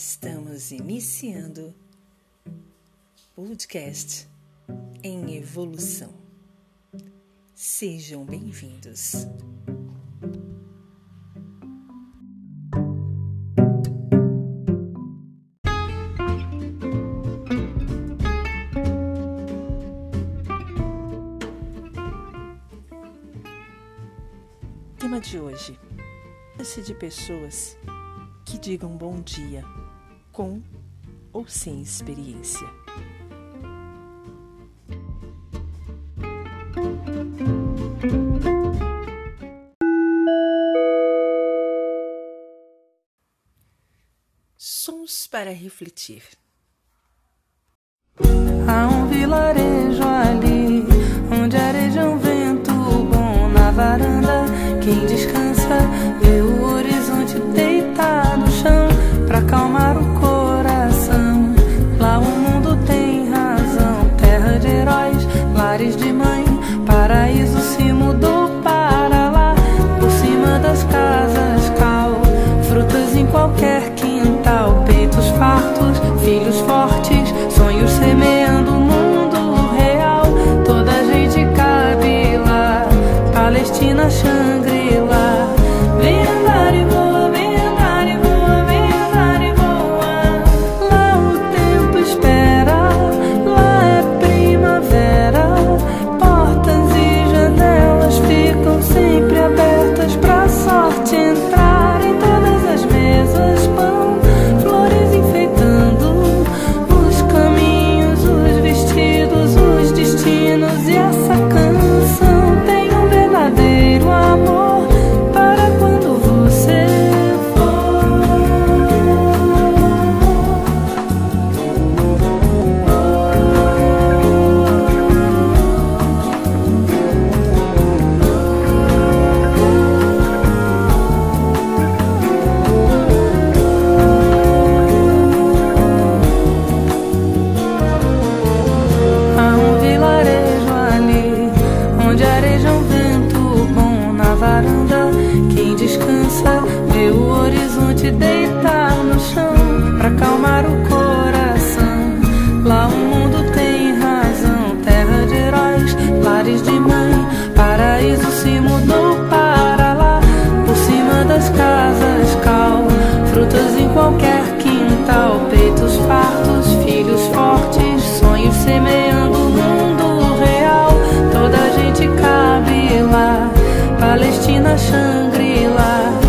Estamos iniciando podcast em evolução. Sejam bem-vindos. Tema de hoje: de pessoas que digam bom dia com ou sem experiência. Sons para refletir. Há um vilarejo Palestina, Quem Palestina, Shangri-La.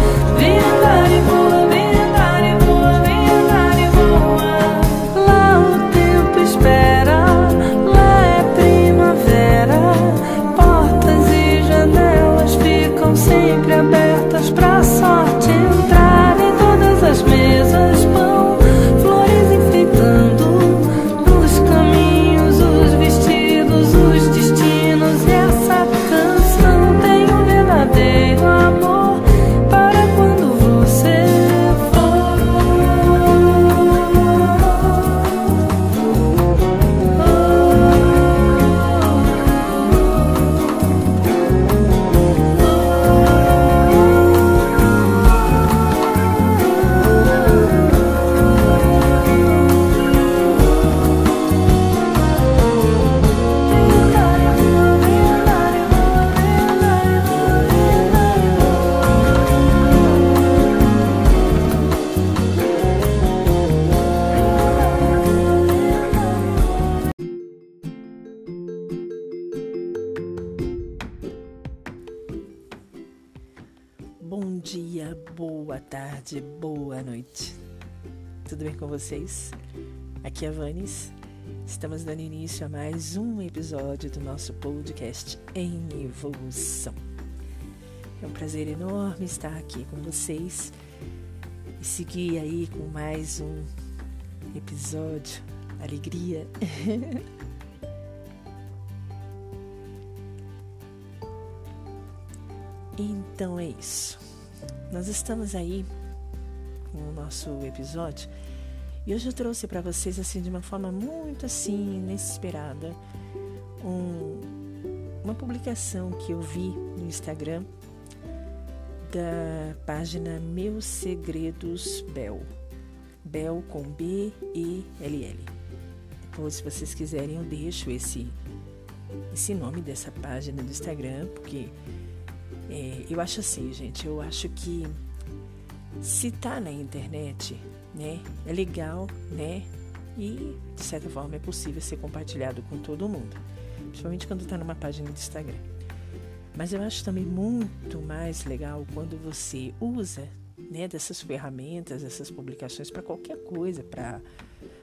Tarde, boa noite. Tudo bem com vocês? Aqui é a Vanes. Estamos dando início a mais um episódio do nosso podcast em evolução. É um prazer enorme estar aqui com vocês e seguir aí com mais um episódio. Alegria. Então é isso. Nós estamos aí com o nosso episódio e hoje eu trouxe para vocês assim de uma forma muito assim inesperada um, uma publicação que eu vi no Instagram da página Meus Segredos Bel Bel com B E L L. Depois, se vocês quiserem, eu deixo esse esse nome dessa página do Instagram, porque é, eu acho assim, gente, eu acho que se tá na internet, né, é legal, né, e de certa forma é possível ser compartilhado com todo mundo, principalmente quando está numa página do Instagram. Mas eu acho também muito mais legal quando você usa né, dessas ferramentas, essas publicações para qualquer coisa, para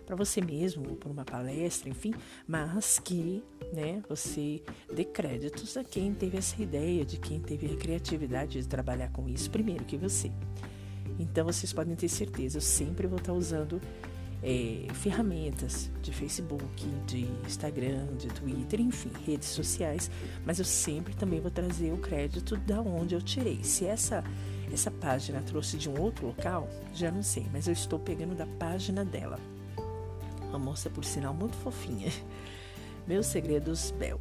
para você mesmo, para uma palestra, enfim, mas que né, você dê créditos a quem teve essa ideia, de quem teve a criatividade de trabalhar com isso primeiro que você. Então vocês podem ter certeza, eu sempre vou estar usando é, ferramentas de Facebook, de Instagram, de Twitter, enfim, redes sociais, mas eu sempre também vou trazer o crédito da onde eu tirei. Se essa essa página trouxe de um outro local, já não sei, mas eu estou pegando da página dela. Uma moça, por sinal, muito fofinha. Meus Segredos Bel.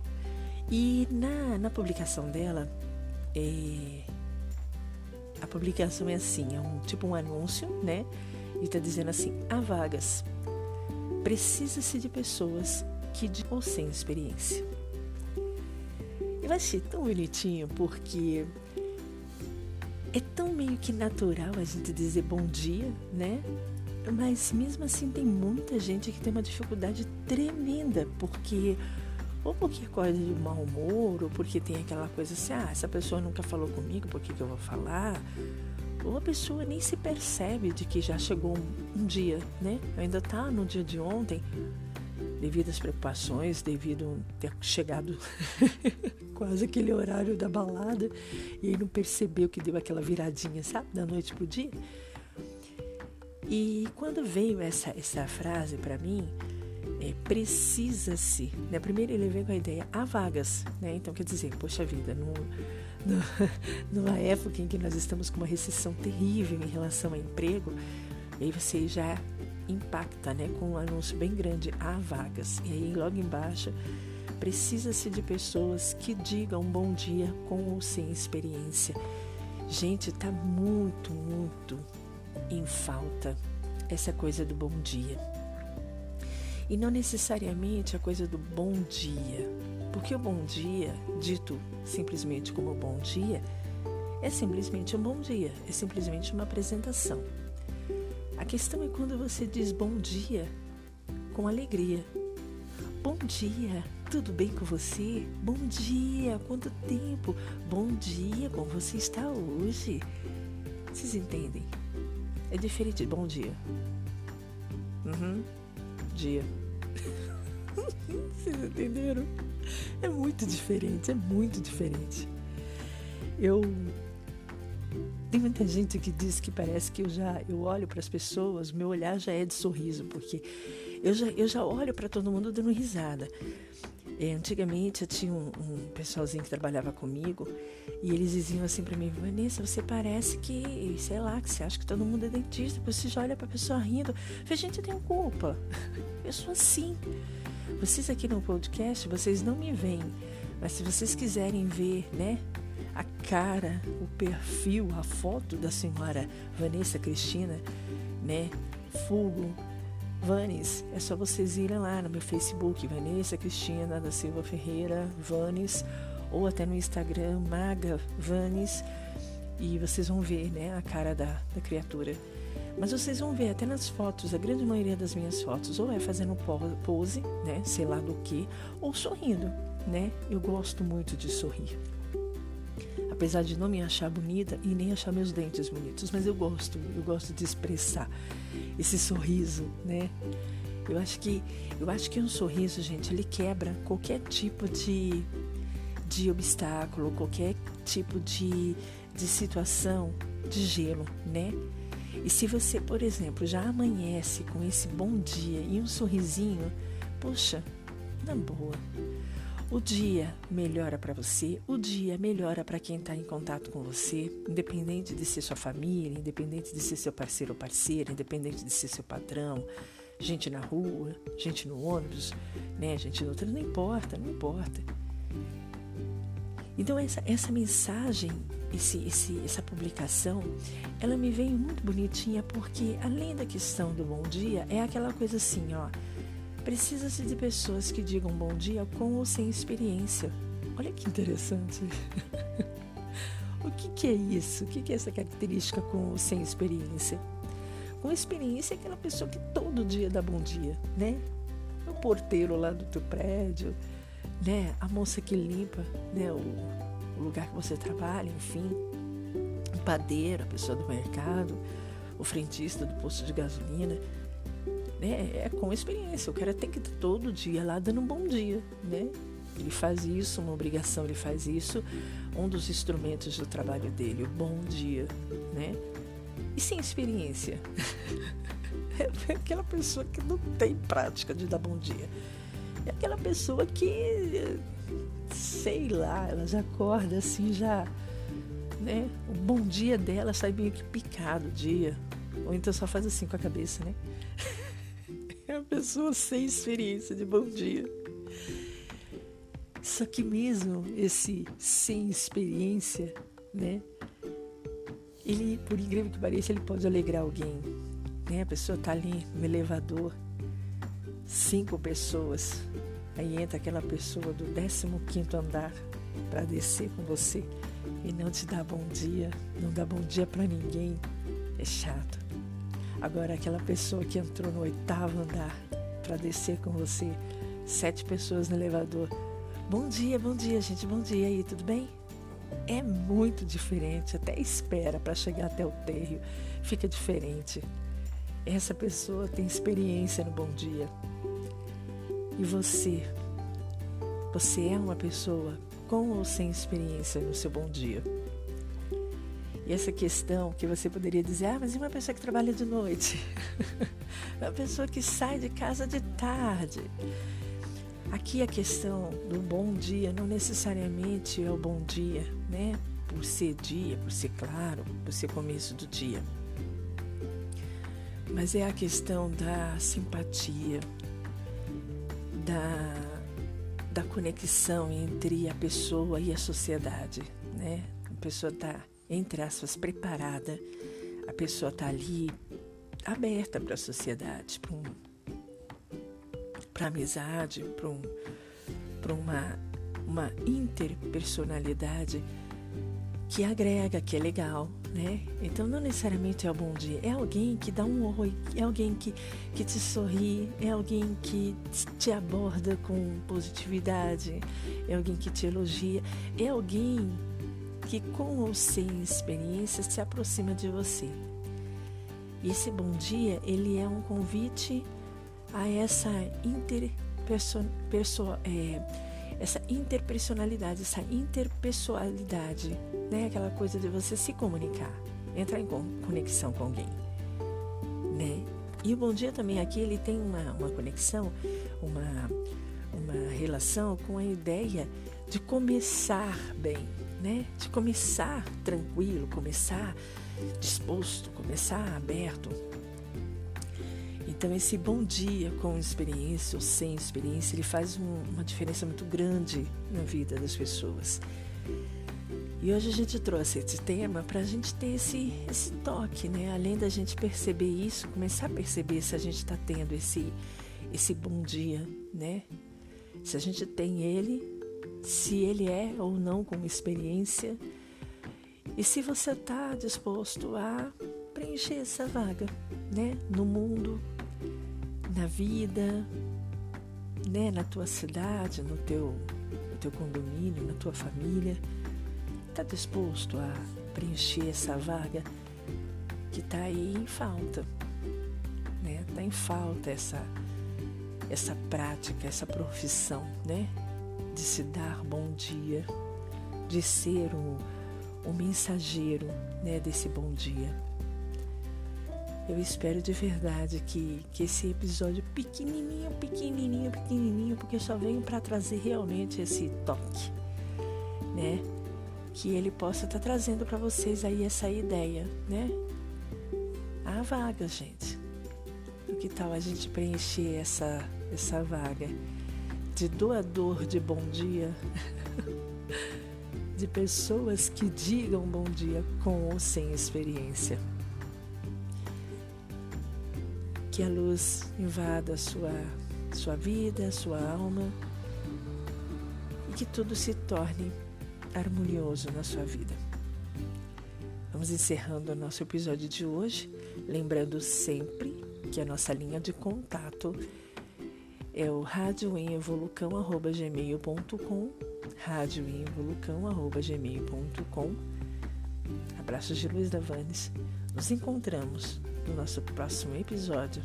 E na, na publicação dela, é, a publicação é assim, é um tipo um anúncio, né? E tá dizendo assim, há vagas. Precisa-se de pessoas que de ou sem experiência. Eu achei tão bonitinho porque é tão meio que natural a gente dizer bom dia, né? Mas mesmo assim tem muita gente que tem uma dificuldade tremenda, porque ou porque acorda de mau humor, ou porque tem aquela coisa assim, ah, essa pessoa nunca falou comigo, por que, que eu vou falar? Ou a pessoa nem se percebe de que já chegou um, dia, né? Ainda tá no dia de ontem, devido às preocupações, devido a ter chegado quase aquele horário da balada e aí não percebeu que deu aquela viradinha, sabe, da noite pro dia. E quando veio essa, essa frase para mim, é, precisa-se, né? Primeiro ele veio com a ideia, há vagas, né? Então quer dizer, poxa vida, no, no, numa época em que nós estamos com uma recessão terrível em relação ao emprego, aí você já impacta, né? Com um anúncio bem grande, há vagas. E aí logo embaixo Precisa-se de pessoas que digam bom dia com ou sem experiência. Gente, tá muito, muito em falta essa coisa do bom dia. E não necessariamente a coisa do bom dia, porque o bom dia, dito simplesmente como bom dia, é simplesmente um bom dia, é simplesmente uma apresentação. A questão é quando você diz bom dia com alegria. Bom dia, tudo bem com você? Bom dia, quanto tempo? Bom dia, como você está hoje? Vocês entendem? É diferente de bom dia. Uhum. Dia. Vocês entenderam? É muito diferente, é muito diferente. Eu tem muita gente que diz que parece que eu já eu olho para as pessoas, meu olhar já é de sorriso, porque eu já, eu já olho para todo mundo dando risada. É, antigamente eu tinha um, um, pessoalzinho que trabalhava comigo e eles diziam assim para mim, Vanessa, você parece que, sei lá, que você acha que todo mundo é dentista, você já olha pra pessoa rindo. Eu falei, gente, eu tenho culpa. Eu sou assim. Vocês aqui no podcast, vocês não me veem, mas se vocês quiserem ver, né, a cara, o perfil, a foto da senhora Vanessa Cristina, né, Fugo, Vanes, é só vocês irem lá no meu Facebook, Vanessa Cristina da Silva Ferreira, Vanes, ou até no Instagram, Maga Vanes, e vocês vão ver né, a cara da, da criatura. Mas vocês vão ver até nas fotos, a grande maioria das minhas fotos, ou é fazendo pose, né, sei lá do que, ou sorrindo, né? Eu gosto muito de sorrir. Apesar de não me achar bonita e nem achar meus dentes bonitos, mas eu gosto, eu gosto de expressar esse sorriso, né? Eu acho que eu acho que um sorriso, gente, ele quebra qualquer tipo de, de obstáculo, qualquer tipo de, de situação de gelo, né? E se você, por exemplo, já amanhece com esse bom dia e um sorrisinho, poxa, na boa, o dia melhora para você, o dia melhora para quem está em contato com você, independente de ser sua família, independente de ser seu parceiro ou parceira, independente de ser seu patrão, gente na rua, gente no ônibus, né, gente no outro, não importa, não importa. Então essa, essa mensagem esse, esse, essa publicação, ela me veio muito bonitinha porque além da questão do bom dia, é aquela coisa assim, ó. Precisa-se de pessoas que digam bom dia com ou sem experiência. Olha que interessante. o que, que, é isso? O que, que é essa característica com ou sem experiência? Com experiência é aquela pessoa que todo dia dá bom dia, né? O porteiro lá do teu prédio, né? A moça que limpa, né? O, o lugar que você trabalha, enfim. O padeiro, a pessoa do mercado, o frentista do posto de gasolina. Né? É com experiência. O cara tem que estar todo dia lá dando um bom dia, né? Ele faz isso, uma obrigação, ele faz isso, um dos instrumentos do trabalho dele, o bom dia, né? E sem experiência? É aquela pessoa que não tem prática de dar bom dia. É aquela pessoa que, sei lá, ela já acorda assim, já, né? O bom dia dela sai meio que picado o dia. Ou então só faz assim com a cabeça, né? Uma pessoa sem experiência de bom dia. Só que mesmo esse sem experiência, né? Ele, por incrível que pareça, ele pode alegrar alguém. Né? A pessoa tá ali no elevador, cinco pessoas. Aí entra aquela pessoa do 15 andar para descer com você e não te dá bom dia, não dá bom dia para ninguém. É chato. Agora aquela pessoa que entrou no oitavo andar para descer com você, sete pessoas no elevador. Bom dia, bom dia, gente, bom dia aí, tudo bem? É muito diferente, até espera para chegar até o térreo, fica diferente. Essa pessoa tem experiência no bom dia. E você? Você é uma pessoa com ou sem experiência no seu bom dia? E essa questão que você poderia dizer, ah, mas e uma pessoa que trabalha de noite? uma pessoa que sai de casa de tarde. Aqui a questão do bom dia não necessariamente é o bom dia, né? Por ser dia, por ser claro, por ser começo do dia. Mas é a questão da simpatia, da, da conexão entre a pessoa e a sociedade, né? A pessoa está, entre aspas, preparada, a pessoa está ali aberta para a sociedade, para um, amizade, para um, uma, uma interpersonalidade que agrega, que é legal, né? Então não necessariamente é o bom dia, é alguém que dá um oi, é alguém que, que te sorri, é alguém que te aborda com positividade, é alguém que te elogia, é alguém que com ou sem experiência se aproxima de você. E esse bom dia, ele é um convite a essa interperson, é, essa interpersonalidade, essa interpessoalidade, né? Aquela coisa de você se comunicar, entrar em conexão com alguém, né? E o Bom Dia também aqui ele tem uma, uma conexão, uma, uma relação com a ideia de começar bem, né? De começar tranquilo, começar disposto, começar aberto, então, esse bom dia com experiência ou sem experiência, ele faz um, uma diferença muito grande na vida das pessoas. E hoje a gente trouxe esse tema para a gente ter esse, esse toque, né? Além da gente perceber isso, começar a perceber se a gente está tendo esse, esse bom dia, né? Se a gente tem ele, se ele é ou não com experiência, e se você está disposto a preencher essa vaga, né? No mundo, na vida, né, na tua cidade, no teu, no teu condomínio, na tua família. Está disposto a preencher essa vaga que está aí em falta? Né? Está em falta essa, essa prática, essa profissão, né? De se dar bom dia, de ser um, um mensageiro né, desse bom dia. Eu espero de verdade que, que esse episódio pequenininho, pequenininho, pequenininho, porque só venho para trazer realmente esse toque, né? Que ele possa estar tá trazendo para vocês aí essa ideia, né? A vaga, gente. O que tal a gente preencher essa essa vaga de doador de bom dia? de pessoas que digam bom dia com ou sem experiência. Que a luz invada a sua, sua vida, sua alma e que tudo se torne harmonioso na sua vida. Vamos encerrando o nosso episódio de hoje, lembrando sempre que a nossa linha de contato é o radioevolucão.gmail.com radioevolucão.gmail.com Abraços de Luiz Davanes. Nos encontramos no nosso próximo episódio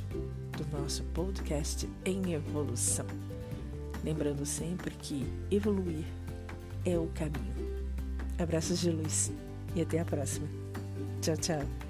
do nosso podcast em evolução. Lembrando sempre que evoluir é o caminho. Abraços de luz e até a próxima. Tchau, tchau.